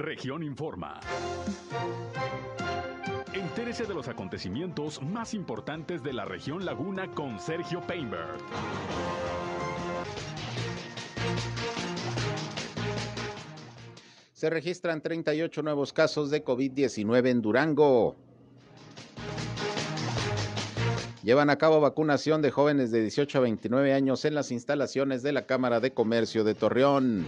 Región Informa. Entérese de los acontecimientos más importantes de la región Laguna con Sergio Painberg. Se registran 38 nuevos casos de COVID-19 en Durango. Llevan a cabo vacunación de jóvenes de 18 a 29 años en las instalaciones de la Cámara de Comercio de Torreón.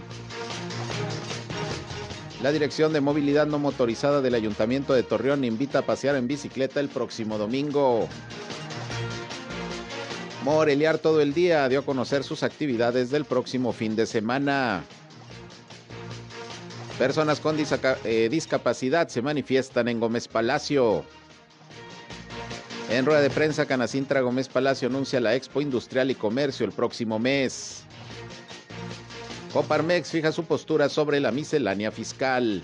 La Dirección de Movilidad No Motorizada del Ayuntamiento de Torreón invita a pasear en bicicleta el próximo domingo. Moreliar todo el día dio a conocer sus actividades del próximo fin de semana. Personas con eh, discapacidad se manifiestan en Gómez Palacio. En rueda de prensa, Canacintra Gómez Palacio anuncia la Expo Industrial y Comercio el próximo mes. Coparmex fija su postura sobre la miscelánea fiscal.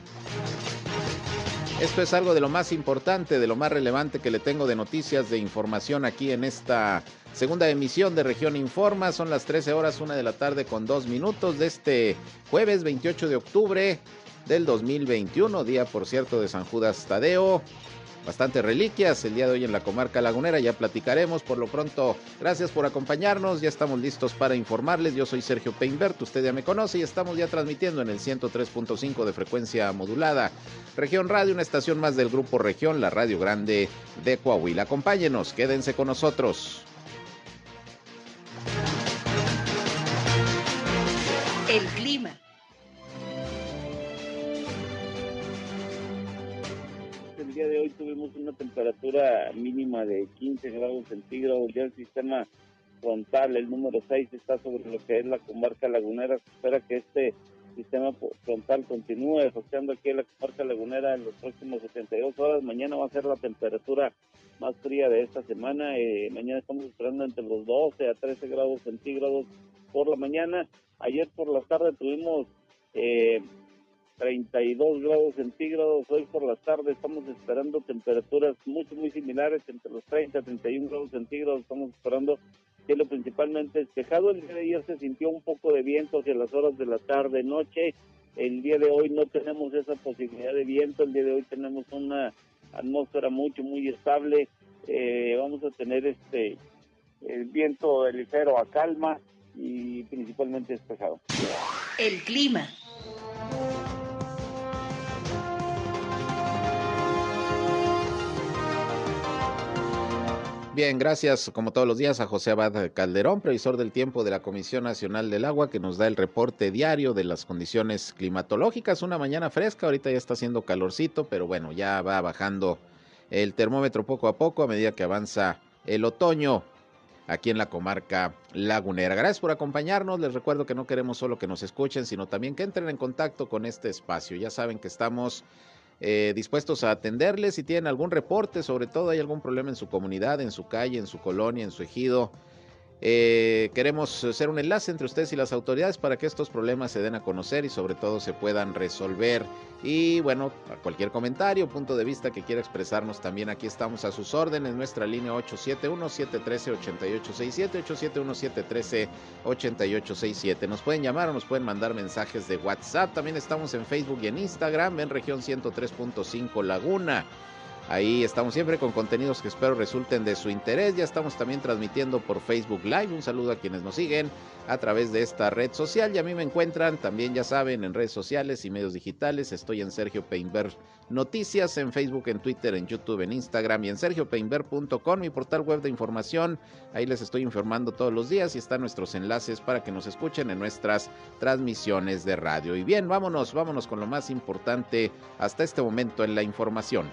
Esto es algo de lo más importante, de lo más relevante que le tengo de noticias, de información aquí en esta segunda emisión de Región Informa. Son las 13 horas, una de la tarde con dos minutos de este jueves 28 de octubre del 2021, día por cierto de San Judas Tadeo. Bastantes reliquias el día de hoy en la comarca lagunera, ya platicaremos. Por lo pronto, gracias por acompañarnos, ya estamos listos para informarles. Yo soy Sergio Peinbert, usted ya me conoce y estamos ya transmitiendo en el 103.5 de frecuencia modulada. Región Radio, una estación más del Grupo Región, la Radio Grande de Coahuila. Acompáñenos, quédense con nosotros. Tuvimos una temperatura mínima de 15 grados centígrados. Ya el sistema frontal, el número 6, está sobre lo que es la comarca lagunera. Se espera que este sistema frontal continúe afectando aquí en la comarca lagunera en los próximos 72 horas. Mañana va a ser la temperatura más fría de esta semana. Eh, mañana estamos esperando entre los 12 a 13 grados centígrados por la mañana. Ayer por la tarde tuvimos eh, 32 grados centígrados. Hoy por la tarde estamos esperando temperaturas muy, muy similares, entre los 30 a 31 grados centígrados. Estamos esperando cielo principalmente despejado. El día de ayer se sintió un poco de viento hacia las horas de la tarde, noche. El día de hoy no tenemos esa posibilidad de viento. El día de hoy tenemos una atmósfera mucho, muy estable. Eh, vamos a tener este el viento ligero a calma y principalmente despejado. El clima. Bien, gracias como todos los días a José Abad Calderón, previsor del tiempo de la Comisión Nacional del Agua, que nos da el reporte diario de las condiciones climatológicas. Una mañana fresca, ahorita ya está haciendo calorcito, pero bueno, ya va bajando el termómetro poco a poco a medida que avanza el otoño aquí en la comarca lagunera. Gracias por acompañarnos. Les recuerdo que no queremos solo que nos escuchen, sino también que entren en contacto con este espacio. Ya saben que estamos eh, dispuestos a atenderles. Si tienen algún reporte, sobre todo hay algún problema en su comunidad, en su calle, en su colonia, en su ejido, eh, queremos ser un enlace entre ustedes y las autoridades para que estos problemas se den a conocer y sobre todo se puedan resolver. Y bueno, cualquier comentario, punto de vista que quiera expresarnos, también aquí estamos a sus órdenes. Nuestra línea 871-713-8867, 871-713-8867. Nos pueden llamar o nos pueden mandar mensajes de WhatsApp. También estamos en Facebook y en Instagram, en región 103.5 Laguna. Ahí estamos siempre con contenidos que espero resulten de su interés. Ya estamos también transmitiendo por Facebook Live. Un saludo a quienes nos siguen a través de esta red social. Y a mí me encuentran también, ya saben, en redes sociales y medios digitales. Estoy en Sergio Peinber Noticias, en Facebook, en Twitter, en YouTube, en Instagram y en sergiopeinber.com, mi portal web de información. Ahí les estoy informando todos los días y están nuestros enlaces para que nos escuchen en nuestras transmisiones de radio. Y bien, vámonos, vámonos con lo más importante hasta este momento en la información.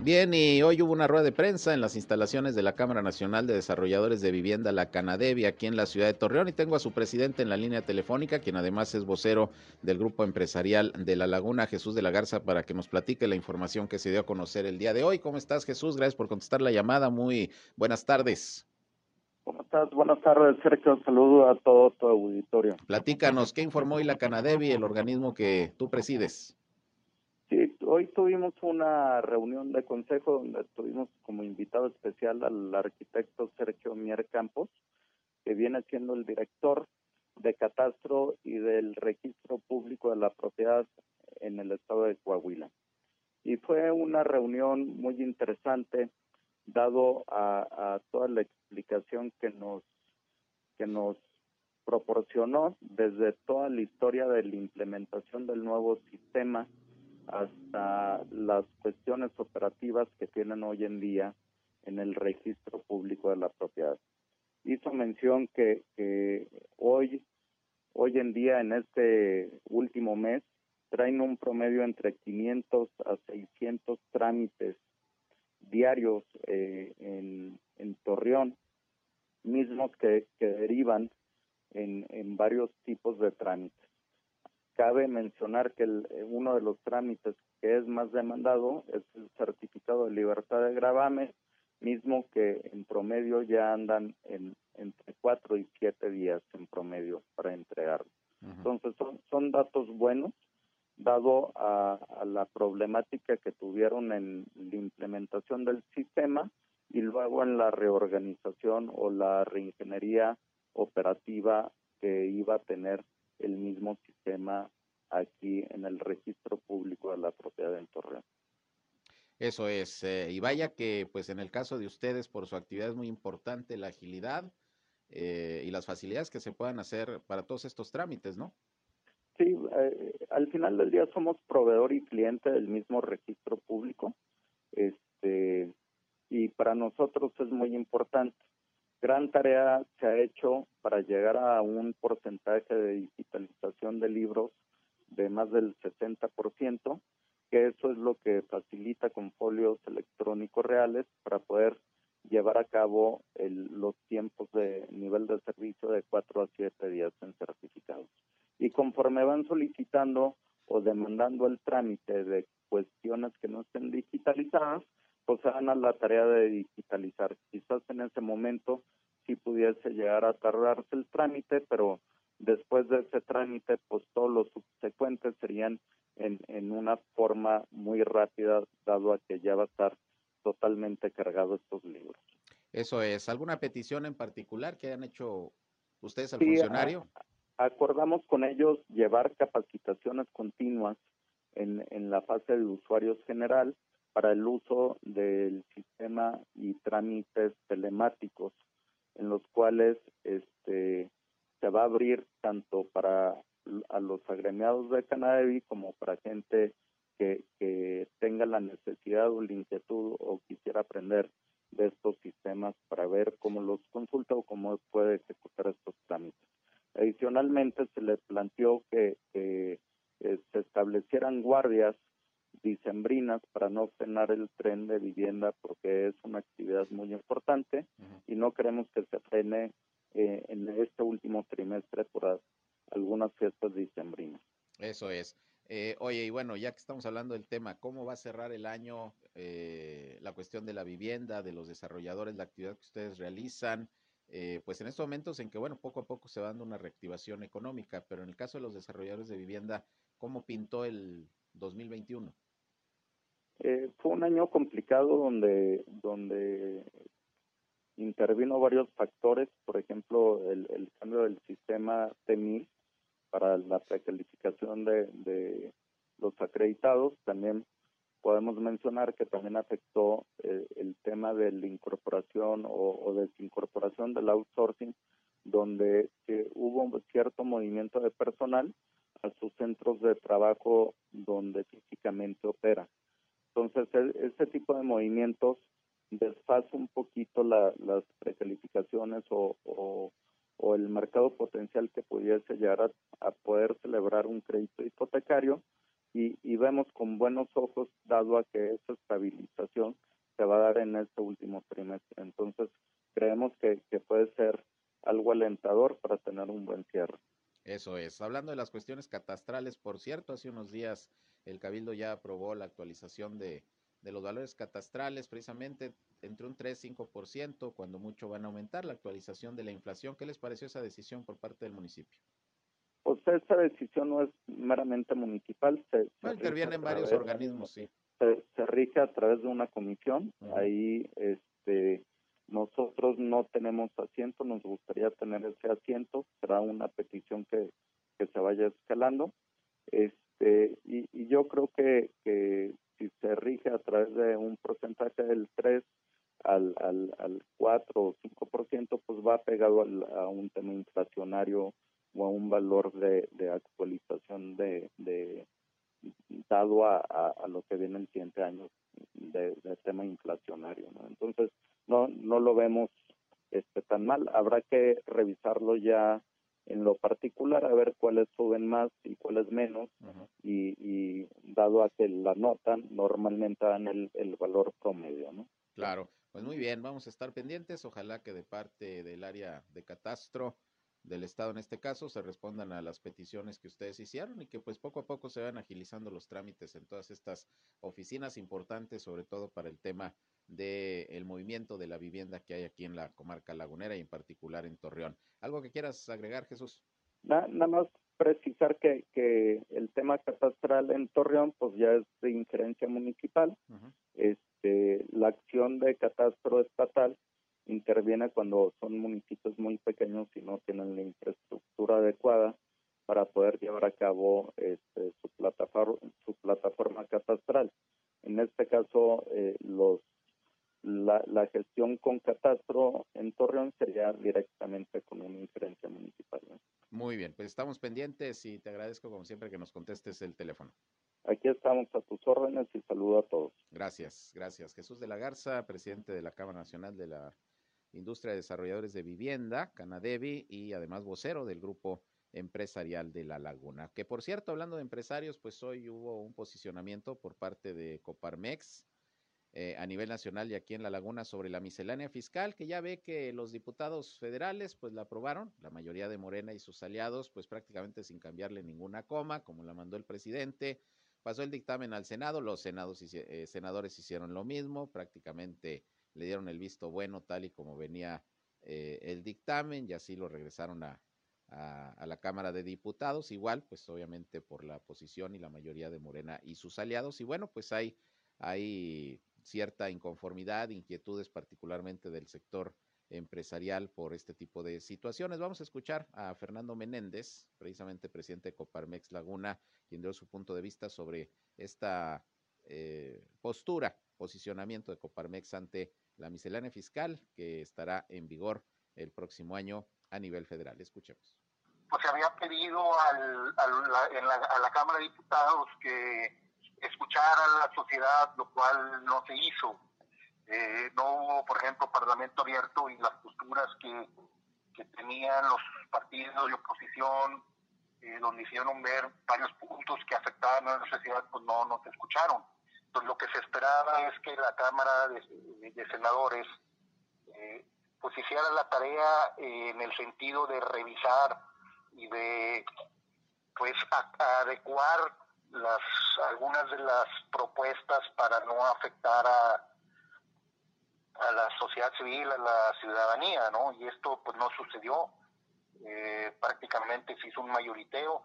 Bien, y hoy hubo una rueda de prensa en las instalaciones de la Cámara Nacional de Desarrolladores de Vivienda, la Canadevi, aquí en la ciudad de Torreón, y tengo a su presidente en la línea telefónica, quien además es vocero del grupo empresarial de La Laguna, Jesús de la Garza, para que nos platique la información que se dio a conocer el día de hoy. ¿Cómo estás, Jesús? Gracias por contestar la llamada. Muy buenas tardes. ¿Cómo estás? Buenas tardes, Sergio. Saludo a todo tu auditorio. Platícanos, ¿qué informó hoy la Canadevi, el organismo que tú presides? Hoy tuvimos una reunión de consejo donde tuvimos como invitado especial al arquitecto Sergio Mier Campos, que viene siendo el director de catastro y del registro público de la propiedad en el estado de Coahuila. Y fue una reunión muy interesante, dado a, toda la explicación que nos, que nos proporcionó desde toda la historia de la implementación del nuevo sistema hasta las cuestiones operativas que tienen hoy en día en el registro público de la propiedad. Hizo mención que, hoy hoy en día en este último mes traen un promedio entre 500 a 600 trámites diarios eh, en, Torreón, mismos que, derivan en, varios tipos de trámites. Cabe mencionar que uno de los trámites que es más demandado es el certificado de libertad de gravamen, mismo que en promedio ya andan en entre cuatro y siete días en promedio para entregarlo. Entonces son, son datos buenos dado a, la problemática que tuvieron en la implementación del sistema y luego en la reorganización o la reingeniería operativa que iba a tener el mismo sistema aquí en el registro público de la propiedad en Torreón. Eso es, eh, y vaya que pues en el caso de ustedes por su actividad es muy importante la agilidad eh, y las facilidades que se puedan hacer para todos estos trámites, ¿no? Sí, eh, al final del día somos proveedor y cliente del mismo registro público, este, y para nosotros es muy importante. Gran tarea se ha hecho para llegar a un porcentaje de digitalización de libros de más del 60%, que eso es lo que facilita con folios electrónicos reales para poder llevar a cabo los tiempos de nivel de servicio de cuatro a siete días en certificados. Y conforme van solicitando o demandando el trámite de cuestiones que no estén digitalizadas, pues se van a la tarea de digitalizar. Quizás en ese momento sí pudiese llegar a tardarse el trámite, pero después de ese trámite, pues todos los subsecuentes serían en, en una forma muy rápida, dado a que ya va a estar totalmente cargado estos libros. Eso es. ¿Alguna petición en particular que hayan hecho ustedes al funcionario? acordamos con ellos llevar capacitaciones continuas en, en la fase de usuarios general para el uso del sistema y trámites telemáticos en los cuales este se va a abrir tanto para a los agremiados de Canadevi como para gente que, tenga la necesidad o la inquietud o quisiera aprender de estos sistemas para ver cómo los consulta o cómo puede ejecutar estos trámites. Adicionalmente, se le planteó que, eh, se establecieran guardias dicembrinas para no frenar el tren de vivienda porque es una actividad muy importante y no queremos que se frene eh, en este último trimestre por algunas fiestas dicembrinas. Eso es. Eh, oye, y bueno, ya que estamos hablando del tema, ¿cómo va a cerrar el año eh, la cuestión de la vivienda, de los desarrolladores, la actividad que ustedes realizan? Eh, pues en estos momentos en que, bueno, poco a poco se va dando una reactivación económica, pero en el caso de los desarrolladores de vivienda, ¿cómo pintó el 2021? fue un año complicado donde, donde intervino varios factores, por ejemplo, el, el cambio del sistema TEMIS, para la precalificación de, de los acreditados. También podemos mencionar que también afectó eh, el tema de la incorporación o, o desincorporación del outsourcing, donde hubo cierto movimiento de personal a sus centros de trabajo donde físicamente opera. Entonces, este tipo de movimientos desfasa un poquito la, las precalificaciones o, el mercado potencial que pudiese llegar a, poder celebrar un crédito hipotecario y, vemos con buenos ojos dado a que esa estabilización se va a dar en este último trimestre. Entonces, creemos que puede ser algo alentador para tener un buen cierre. Eso es. Hablando de las cuestiones catastrales, por cierto, hace unos días el Cabildo ya aprobó la actualización de, de los valores catastrales, precisamente entre un 3-5%, cuando mucho van a aumentar la actualización de la inflación. ¿Qué les pareció esa decisión por parte del municipio? Pues esta decisión no es meramente municipal. Se, intervienen varios organismos, sí. Se, rige a través de una comisión. Ahí este, Nosotros no tenemos asiento, nos gustaría tener ese asiento, será una petición que, que se vaya escalando. Este, y, y yo creo que, que si se rige a través de un porcentaje del 3 al, al, al 4 o 5%, pues va pegado al, a un tema inflacionario o a un valor de, actualización de, de dado a, a, lo que viene el siguiente año de, de tema inflacionario. ¿no? Entonces, no, no lo vemos este, tan mal. Habrá que revisarlo ya en lo particular, a ver cuáles suben más y cuáles menos, y, y, dado a que la notan, normalmente dan el, el valor promedio, ¿no? Claro, pues muy bien, vamos a estar pendientes, ojalá que de parte del área de catastro del Estado en este caso se respondan a las peticiones que ustedes hicieron y que pues poco a poco se van agilizando los trámites en todas estas oficinas importantes, sobre todo para el tema del el movimiento de la vivienda que hay aquí en la comarca lagunera y en particular en Torreón. ¿Algo que quieras agregar, Jesús? Nada, más precisar que, que el tema catastral en Torreón pues ya es de injerencia municipal. este, la acción de catastro estatal interviene cuando son municipios muy pequeños y no tienen la infraestructura adecuada para poder llevar a cabo este, su plataforma su plataforma catastral. En este caso, eh, los la, la, gestión con catastro en Torreón sería directamente con una inferencia municipal. Muy bien, pues estamos pendientes y te agradezco como siempre que nos contestes el teléfono. Aquí estamos a tus órdenes y saludo a todos. Gracias, gracias. Jesús de la Garza, presidente de la Cámara Nacional de la Industria de Desarrolladores de Vivienda, Canadevi, y además vocero del grupo empresarial de La Laguna. Que por cierto, hablando de empresarios, pues hoy hubo un posicionamiento por parte de Coparmex eh, a nivel nacional y aquí en La Laguna sobre la miscelánea fiscal, que ya ve que los diputados federales pues la aprobaron, la mayoría de Morena y sus aliados, pues prácticamente sin cambiarle ninguna coma, como la mandó el presidente. Pasó el dictamen al Senado, los senados, eh, senadores hicieron lo mismo, prácticamente le dieron el visto bueno tal y como venía eh, el dictamen y así lo regresaron a, a, la Cámara de Diputados, igual pues obviamente por la posición y la mayoría de Morena y sus aliados y bueno pues hay, hay cierta inconformidad, inquietudes particularmente del sector empresarial por este tipo de situaciones. Vamos a escuchar a Fernando Menéndez, precisamente presidente de Coparmex Laguna, quien dio su punto de vista sobre esta eh, postura, posicionamiento de Coparmex ante la miscelánea fiscal que estará en vigor el próximo año a nivel federal. Escuchemos. Pues se había pedido a la Cámara de Diputados que escuchara a la sociedad, lo cual no se hizo. Eh, no hubo, por ejemplo, parlamento abierto y las posturas que, que tenían los partidos de oposición, eh, donde hicieron ver varios puntos que afectaban a la sociedad, pues no, no se escucharon. Entonces lo que se esperaba es que la Cámara de, Senadores eh, pues hiciera la tarea en el sentido de revisar y de pues adecuar las algunas de las propuestas para no afectar a a la sociedad civil, a la ciudadanía, ¿no? Y esto pues no sucedió. Eh, prácticamente se hizo un mayoriteo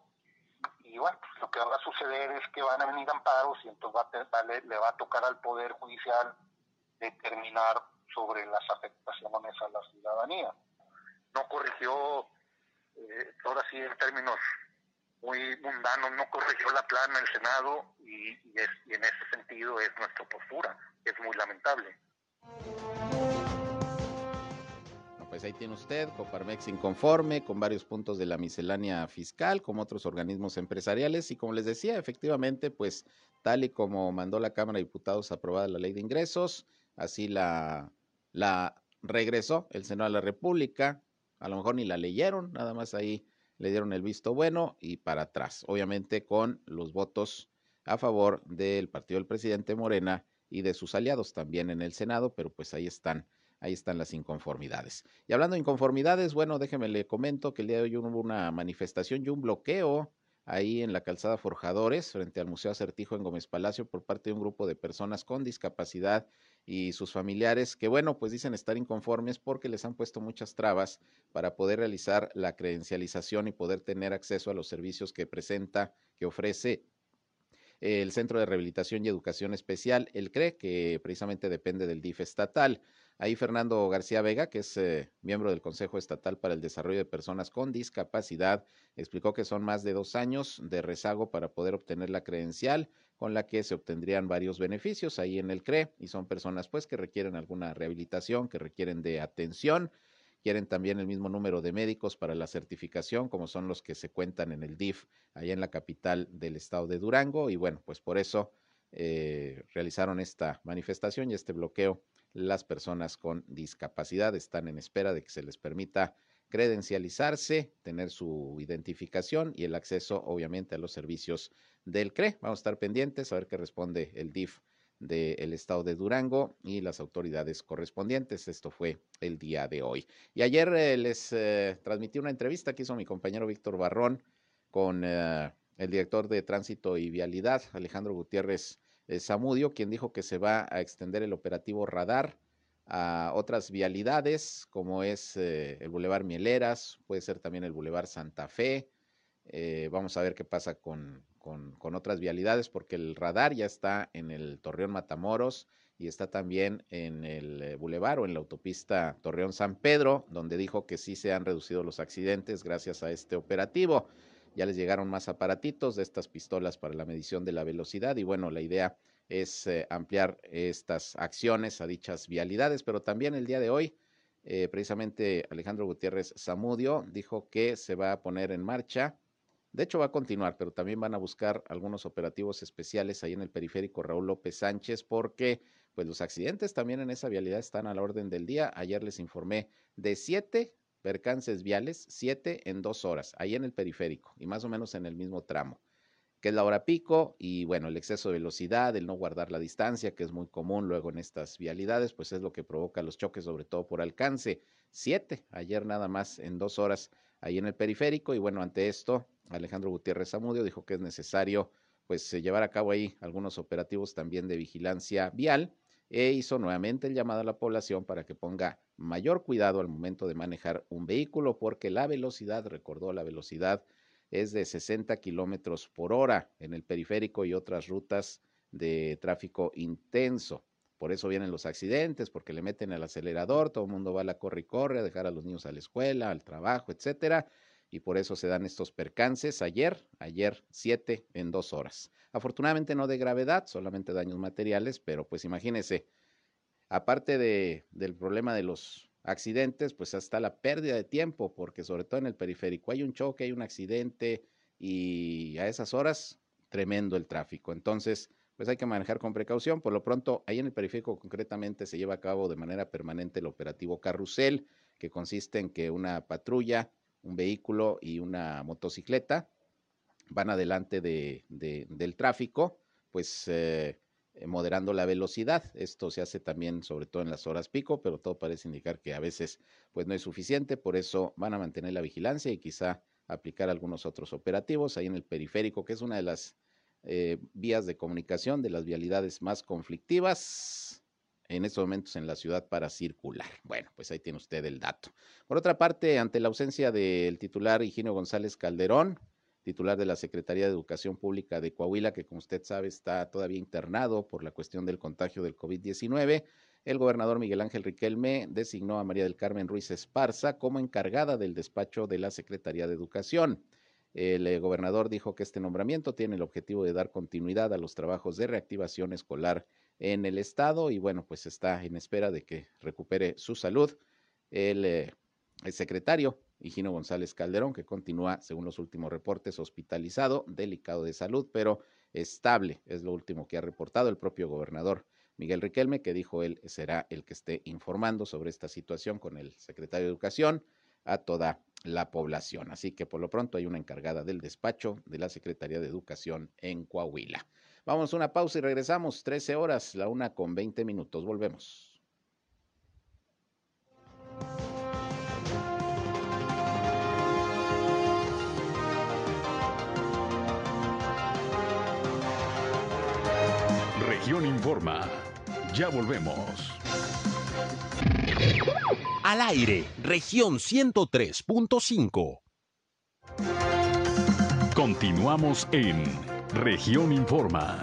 y bueno, pues, lo que va a suceder es que van a venir amparos y entonces va le, va a tocar al Poder Judicial determinar sobre las afectaciones a la ciudadanía. No corrigió, eh, ahora sí en términos muy mundanos, no corrigió la plana el Senado y, es, en ese sentido es nuestra postura, es muy lamentable. pues ahí tiene usted, Coparmex inconforme con varios puntos de la miscelánea fiscal, como otros organismos empresariales, y como les decía, efectivamente, pues tal y como mandó la Cámara de Diputados aprobada la ley de ingresos, así la, la regresó el Senado de la República, a lo mejor ni la leyeron, nada más ahí le dieron el visto bueno y para atrás, obviamente con los votos a favor del partido del presidente Morena y de sus aliados también en el Senado, pero pues ahí están ahí están las inconformidades. Y hablando de inconformidades, bueno, déjeme le comento que el día de hoy hubo una manifestación y un bloqueo ahí en la calzada Forjadores, frente al Museo Acertijo en Gómez Palacio, por parte de un grupo de personas con discapacidad y sus familiares, que bueno, pues dicen estar inconformes porque les han puesto muchas trabas para poder realizar la credencialización y poder tener acceso a los servicios que presenta, que ofrece el Centro de Rehabilitación y Educación Especial, el CRE, que precisamente depende del DIF estatal. Ahí Fernando García Vega, que es eh, miembro del Consejo Estatal para el Desarrollo de Personas con Discapacidad, explicó que son más de dos años de rezago para poder obtener la credencial con la que se obtendrían varios beneficios ahí en el CRE y son personas pues que requieren alguna rehabilitación, que requieren de atención, quieren también el mismo número de médicos para la certificación como son los que se cuentan en el DIF allá en la capital del estado de Durango y bueno, pues por eso eh, realizaron esta manifestación y este bloqueo las personas con discapacidad están en espera de que se les permita credencializarse, tener su identificación y el acceso, obviamente, a los servicios del CRE. Vamos a estar pendientes a ver qué responde el DIF del estado de Durango y las autoridades correspondientes. Esto fue el día de hoy. Y ayer eh, les eh, transmití una entrevista que hizo mi compañero Víctor Barrón con eh, el director de Tránsito y Vialidad, Alejandro Gutiérrez Zamudio, quien dijo que se va a extender el operativo radar a otras vialidades, como es eh, el Boulevard Mieleras, puede ser también el Boulevard Santa Fe. Eh, vamos a ver qué pasa con, con, otras vialidades, porque el radar ya está en el Torreón Matamoros y está también en el eh, Boulevard o en la autopista Torreón San Pedro, donde dijo que sí se han reducido los accidentes gracias a este operativo. Ya les llegaron más aparatitos de estas pistolas para la medición de la velocidad y bueno, la idea es eh, ampliar estas acciones a dichas vialidades, pero también el día de hoy, eh, precisamente Alejandro Gutiérrez Zamudio dijo que se va a poner en marcha, de hecho va a continuar, pero también van a buscar algunos operativos especiales ahí en el periférico Raúl López Sánchez, porque pues los accidentes también en esa vialidad están a la orden del día. Ayer les informé de siete percances viales, siete en dos horas, ahí en el periférico y más o menos en el mismo tramo que es la hora pico, y bueno, el exceso de velocidad, el no guardar la distancia, que es muy común luego en estas vialidades, pues es lo que provoca los choques, sobre todo por alcance. Siete, ayer nada más en dos horas ahí en el periférico, y bueno, ante esto, Alejandro Gutiérrez Zamudio dijo que es necesario pues llevar a cabo ahí algunos operativos también de vigilancia vial e hizo nuevamente el llamado a la población para que ponga mayor cuidado al momento de manejar un vehículo porque la velocidad, recordó la velocidad es de 60 kilómetros por hora en el periférico y otras rutas de tráfico intenso. Por eso vienen los accidentes, porque le meten el acelerador, todo el mundo va a la corre y corre a dejar a los niños a la escuela, al trabajo, etcétera. Y por eso se dan estos percances. Ayer, ayer, siete en dos horas. Afortunadamente no de gravedad, solamente daños materiales, pero pues imagínense, aparte de, del problema de los accidentes, pues hasta la pérdida de tiempo, porque sobre todo en el periférico hay un choque, hay un accidente y a esas horas tremendo el tráfico. Entonces, pues hay que manejar con precaución. Por lo pronto, ahí en el periférico concretamente se lleva a cabo de manera permanente el operativo Carrusel, que consiste en que una patrulla, un vehículo y una motocicleta van adelante de, del tráfico, pues eh, eh, moderando la velocidad. Esto se hace también sobre todo en las horas pico, pero todo parece indicar que a veces pues no es suficiente, por eso van a mantener la vigilancia y quizá aplicar algunos otros operativos ahí en el periférico, que es una de las eh, vías de comunicación de las vialidades más conflictivas en estos momentos en la ciudad para circular. Bueno, pues ahí tiene usted el dato. Por otra parte, ante la ausencia del titular Higinio González Calderón, titular de la Secretaría de Educación Pública de Coahuila, que como usted sabe está todavía internado por la cuestión del contagio del COVID-19. El gobernador Miguel Ángel Riquelme designó a María del Carmen Ruiz Esparza como encargada del despacho de la Secretaría de Educación. El eh, gobernador dijo que este nombramiento tiene el objetivo de dar continuidad a los trabajos de reactivación escolar en el estado y bueno, pues está en espera de que recupere su salud. El, eh, secretario Higino González Calderón, que continúa, según los últimos reportes, hospitalizado, delicado de salud, pero estable, es lo último que ha reportado el propio gobernador Miguel Riquelme, que dijo él será el que esté informando sobre esta situación con el secretario de Educación a toda la población. Así que por lo pronto hay una encargada del despacho de la Secretaría de Educación en Coahuila. Vamos a una pausa y regresamos, 13 horas, la una con 20 minutos. Volvemos. Región Informa. Ya volvemos. Al aire, región 103.5. Continuamos en región Informa.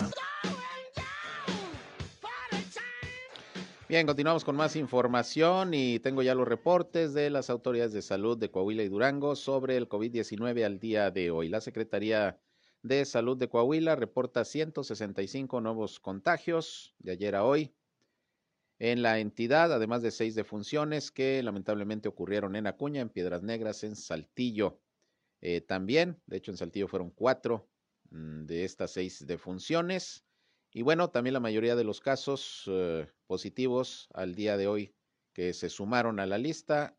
Bien, continuamos con más información y tengo ya los reportes de las autoridades de salud de Coahuila y Durango sobre el COVID-19 al día de hoy. La Secretaría de Salud de Coahuila reporta 165 nuevos contagios de ayer a hoy en la entidad, además de seis defunciones que lamentablemente ocurrieron en Acuña, en Piedras Negras, en Saltillo. Eh, también, de hecho en Saltillo fueron cuatro de estas seis defunciones. Y bueno, también la mayoría de los casos eh, positivos al día de hoy que se sumaron a la lista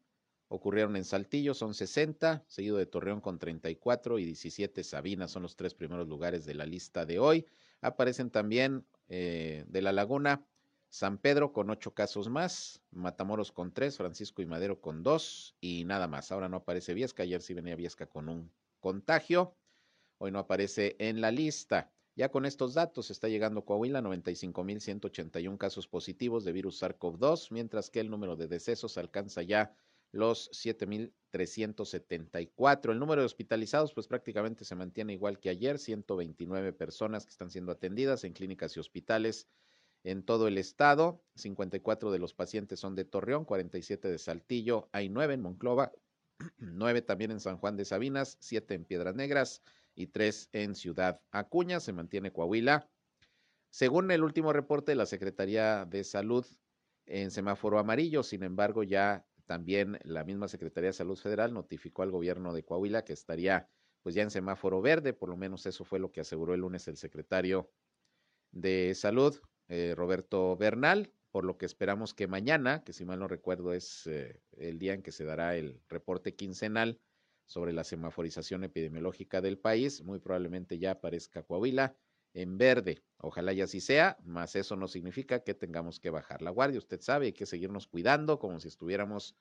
ocurrieron en Saltillo, son 60, seguido de Torreón con 34 y 17 Sabinas, son los tres primeros lugares de la lista de hoy. Aparecen también eh, de La Laguna, San Pedro con ocho casos más, Matamoros con tres, Francisco y Madero con dos y nada más. Ahora no aparece Viesca, ayer sí venía Viesca con un contagio, hoy no aparece en la lista. Ya con estos datos está llegando Coahuila 95.181 casos positivos de virus SARS-CoV-2, mientras que el número de decesos alcanza ya los 7.374. El número de hospitalizados pues prácticamente se mantiene igual que ayer, 129 personas que están siendo atendidas en clínicas y hospitales en todo el estado. 54 de los pacientes son de Torreón, 47 de Saltillo, hay 9 en Monclova, 9 también en San Juan de Sabinas, 7 en Piedras Negras, y tres en Ciudad Acuña. Se mantiene Coahuila. Según el último reporte de la Secretaría de Salud en semáforo amarillo, sin embargo, ya también la misma Secretaría de Salud Federal notificó al gobierno de Coahuila que estaría pues ya en semáforo verde, por lo menos eso fue lo que aseguró el lunes el secretario de Salud, eh, Roberto Bernal, por lo que esperamos que mañana, que si mal no recuerdo es eh, el día en que se dará el reporte quincenal, sobre la semaforización epidemiológica del país. Muy probablemente ya aparezca Coahuila en verde. Ojalá y así sea, mas eso no significa que tengamos que bajar la guardia. Usted sabe, hay que seguirnos cuidando como si estuviéramos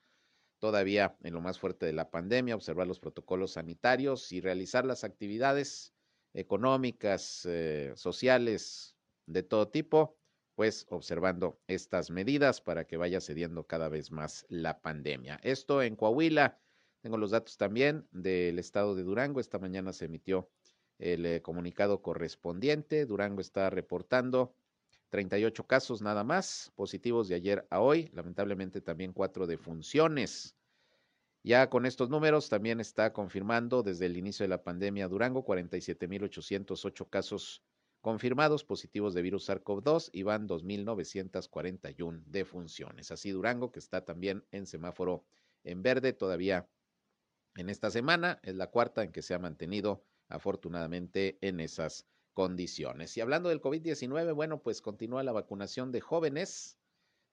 todavía en lo más fuerte de la pandemia, observar los protocolos sanitarios y realizar las actividades económicas, eh, sociales, de todo tipo, pues observando estas medidas para que vaya cediendo cada vez más la pandemia. Esto en Coahuila. Tengo los datos también del estado de Durango. Esta mañana se emitió el eh, comunicado correspondiente. Durango está reportando 38 casos nada más positivos de ayer a hoy. Lamentablemente también cuatro defunciones. Ya con estos números también está confirmando desde el inicio de la pandemia Durango 47.808 casos confirmados positivos de virus SARS-CoV-2 y van 2.941 defunciones. Así Durango que está también en semáforo en verde todavía en esta semana. Es la cuarta en que se ha mantenido afortunadamente en esas condiciones. Y hablando del COVID-19, bueno, pues continúa la vacunación de jóvenes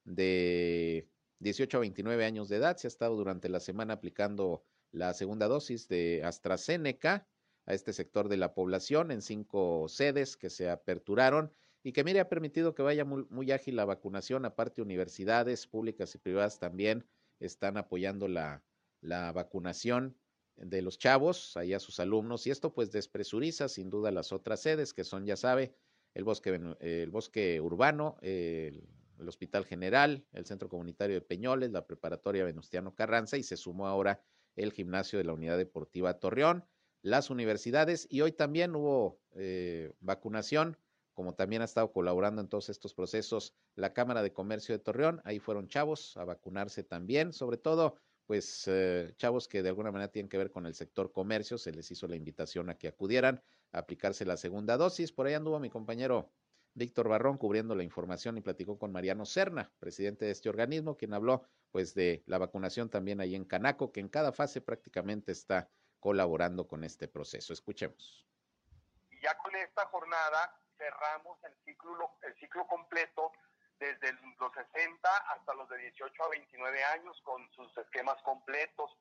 de 18 a 29 años de edad. Se ha estado durante la semana aplicando la segunda dosis de AstraZeneca a este sector de la población en cinco sedes que se aperturaron y que mire ha permitido que vaya muy, muy ágil la vacunación. Aparte, universidades públicas y privadas también están apoyando la, la vacunación de los chavos, ahí a sus alumnos, y esto pues despresuriza sin duda las otras sedes que son, ya sabe, el bosque, el bosque urbano, el, Hospital General, el Centro Comunitario de Peñoles, la Preparatoria Venustiano Carranza y se sumó ahora el gimnasio de la Unidad Deportiva Torreón, las universidades y hoy también hubo eh, vacunación, como también ha estado colaborando en todos estos procesos la Cámara de Comercio de Torreón, ahí fueron chavos a vacunarse también, sobre todo pues eh, chavos que de alguna manera tienen que ver con el sector comercio, se les hizo la invitación a que acudieran a aplicarse la segunda dosis. Por ahí anduvo mi compañero Víctor Barrón cubriendo la información y platicó con Mariano Serna, presidente de este organismo, quien habló pues de la vacunación también ahí en Canaco, que en cada fase prácticamente está colaborando con este proceso. Escuchemos. Y ya con esta jornada cerramos el ciclo, el ciclo completo desde los 60 hasta los de 18 a 29 años con sus esquemas completos.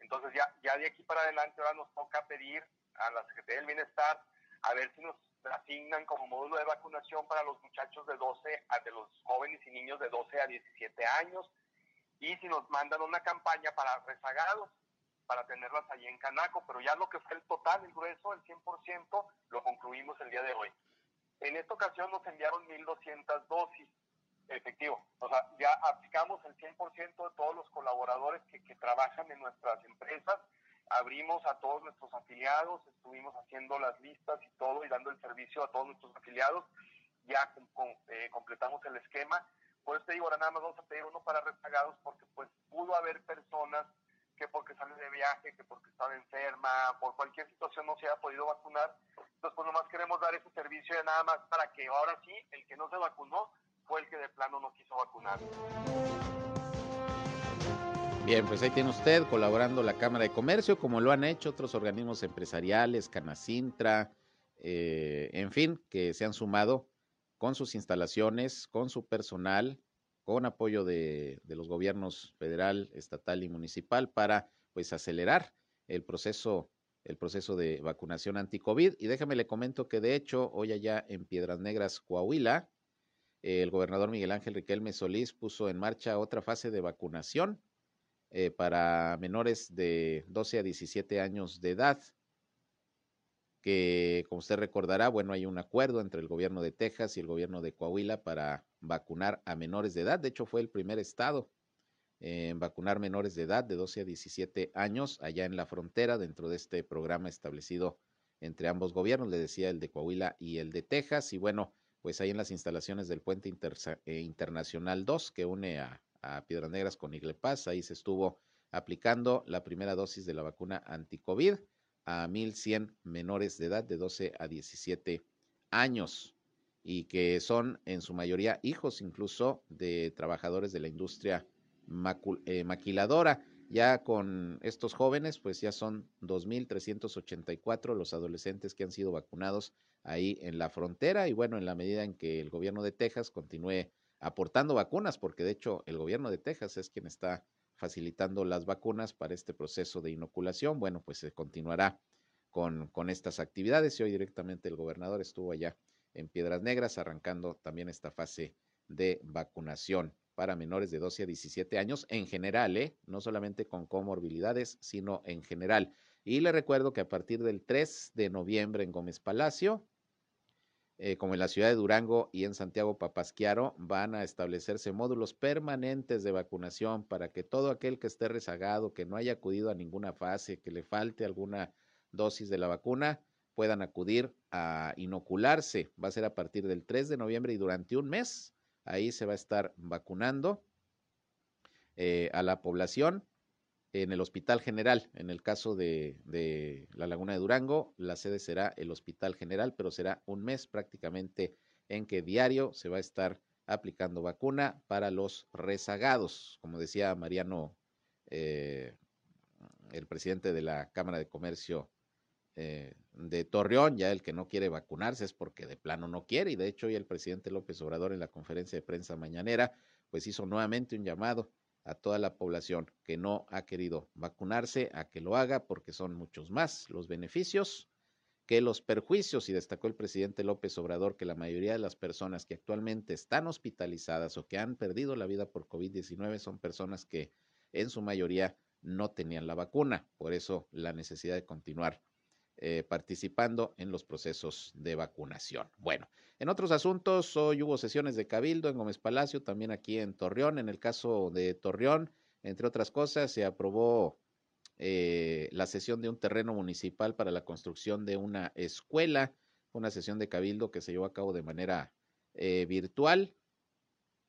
Entonces ya, ya de aquí para adelante ahora nos toca pedir a la Secretaría del Bienestar a ver si nos asignan como módulo de vacunación para los muchachos de 12 a de los jóvenes y niños de 12 a 17 años y si nos mandan una campaña para rezagados para tenerlas allí en Canaco, pero ya lo que fue el total, el grueso, el 100%, lo concluimos el día de hoy. En esta ocasión nos enviaron 1.200 dosis efectivo. O sea, ya aplicamos el 100% de todos los colaboradores que, que trabajan en nuestras empresas, abrimos a todos nuestros afiliados, estuvimos haciendo las listas y todo y dando el servicio a todos nuestros afiliados, ya eh, completamos el esquema. Por eso te digo, ahora nada más vamos a pedir uno para rezagados porque pues pudo haber personas que porque salen de viaje, que porque están enferma, por cualquier situación no se haya podido vacunar. Entonces, pues nomás queremos dar ese servicio de nada más para que ahora sí, el que no se vacunó el que de plano no quiso vacunar. Bien, pues ahí tiene usted colaborando la Cámara de Comercio, como lo han hecho otros organismos empresariales, Canacintra, eh, en fin, que se han sumado con sus instalaciones, con su personal, con apoyo de, los gobiernos federal, estatal y municipal para pues acelerar el proceso el proceso de vacunación anti-COVID. Y déjame le comento que de hecho hoy allá en Piedras Negras, Coahuila, el gobernador Miguel Ángel Riquelme Solís puso en marcha otra fase de vacunación eh, para menores de 12 a 17 años de edad que como usted recordará, bueno, hay un acuerdo entre el gobierno de Texas y el gobierno de Coahuila para vacunar a menores de edad. De hecho, fue el primer estado en vacunar menores de edad de 12 a 17 años allá en la frontera dentro de este programa establecido entre ambos gobiernos, le decía el de Coahuila y el de Texas. Y bueno, pues ahí en las instalaciones del puente eh, internacional 2 que une a, a Piedras Negras con Iglepaz, ahí se estuvo aplicando la primera dosis de la vacuna anti-COVID a 1.100 menores de edad de 12 a 17 años y que son en su mayoría hijos incluso de trabajadores de la industria eh, maquiladora. Ya con estos jóvenes, pues ya son 2.384 los adolescentes que han sido vacunados ahí en la frontera y bueno, en la medida en que el gobierno de Texas continúe aportando vacunas, porque de hecho el gobierno de Texas es quien está facilitando las vacunas para este proceso de inoculación. Bueno, pues se continuará con, estas actividades y hoy directamente el gobernador estuvo allá en Piedras Negras arrancando también esta fase de vacunación para menores de 12 a 17 años en general, ¿eh? no solamente con comorbilidades, sino en general. Y le recuerdo que a partir del 3 de noviembre en Gómez Palacio eh, como en la ciudad de Durango y en Santiago Papasquiaro, van a establecerse módulos permanentes de vacunación para que todo aquel que esté rezagado, que no haya acudido a ninguna fase, que le falte alguna dosis de la vacuna, puedan acudir a inocularse. Va a ser a partir del 3 de noviembre y durante un mes. Ahí se va a estar vacunando eh, a la población en el Hospital General. En el caso de, la Laguna de Durango, la sede será el Hospital General, pero será un mes prácticamente en que diario se va a estar aplicando vacuna para los rezagados. Como decía Mariano, eh, el presidente de la Cámara de Comercio eh, de Torreón, ya el que no quiere vacunarse es porque de plano no quiere, y de hecho hoy el presidente López Obrador en la conferencia de prensa mañanera, pues hizo nuevamente un llamado a toda la población que no ha querido vacunarse a que lo haga porque son muchos más los beneficios que los perjuicios y destacó el presidente López Obrador que la mayoría de las personas que actualmente están hospitalizadas o que han perdido la vida por COVID-19 son personas que en su mayoría no tenían la vacuna. Por eso la necesidad de continuar eh, participando en los procesos de vacunación. Bueno, en otros asuntos, hoy hubo sesiones de Cabildo en Gómez Palacio, también aquí en Torreón. En el caso de Torreón, entre otras cosas, se aprobó eh, la sesión de un terreno municipal para la construcción de una escuela, una sesión de Cabildo que se llevó a cabo de manera eh, virtual.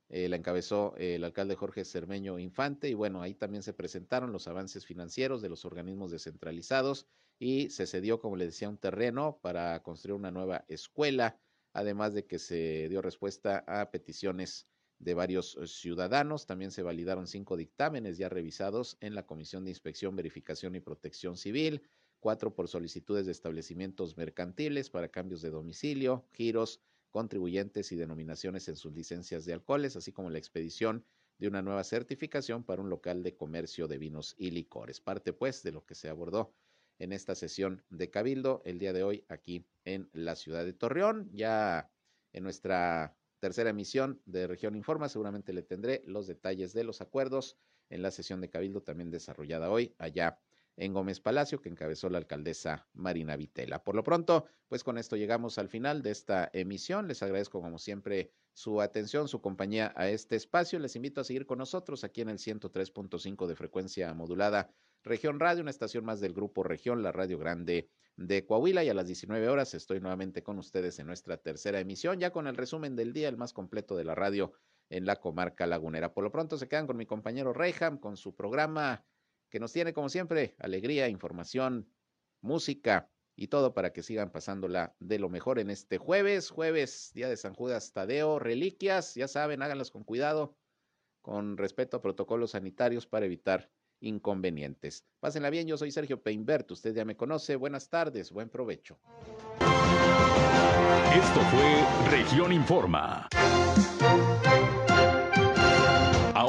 La encabezó el alcalde Jorge Cermeño Infante y bueno, ahí también se presentaron los avances financieros de los organismos descentralizados y se cedió, como le decía, un terreno para construir una nueva escuela, además de que se dio respuesta a peticiones de varios ciudadanos. También se validaron cinco dictámenes ya revisados en la Comisión de Inspección, Verificación y Protección Civil, cuatro por solicitudes de establecimientos mercantiles para cambios de domicilio, giros, contribuyentes y denominaciones en sus licencias de alcoholes, así como la expedición de una nueva certificación para un local de comercio de vinos y licores. Parte pues de lo que se abordó en esta sesión de Cabildo el día de hoy aquí en la ciudad de Torreón. Ya en nuestra tercera emisión de Región Informa seguramente le tendré los detalles de los acuerdos en la sesión de Cabildo también desarrollada hoy allá en Gómez Palacio, que encabezó la alcaldesa Marina Vitela. Por lo pronto, pues con esto llegamos al final de esta emisión. Les agradezco como siempre su atención, su compañía a este espacio. Les invito a seguir con nosotros aquí en el 103.5 de frecuencia modulada Región Radio, una estación más del grupo Región, la Radio Grande de Coahuila. Y a las 19 horas estoy nuevamente con ustedes en nuestra tercera emisión, ya con el resumen del día, el más completo de la radio en la comarca lagunera. Por lo pronto se quedan con mi compañero Reyham, con su programa que nos tiene como siempre alegría, información, música y todo para que sigan pasándola de lo mejor en este jueves, jueves, día de San Judas Tadeo, reliquias, ya saben, háganlas con cuidado, con respeto a protocolos sanitarios para evitar inconvenientes. Pásenla bien, yo soy Sergio Peinbert, usted ya me conoce, buenas tardes, buen provecho. Esto fue Región Informa.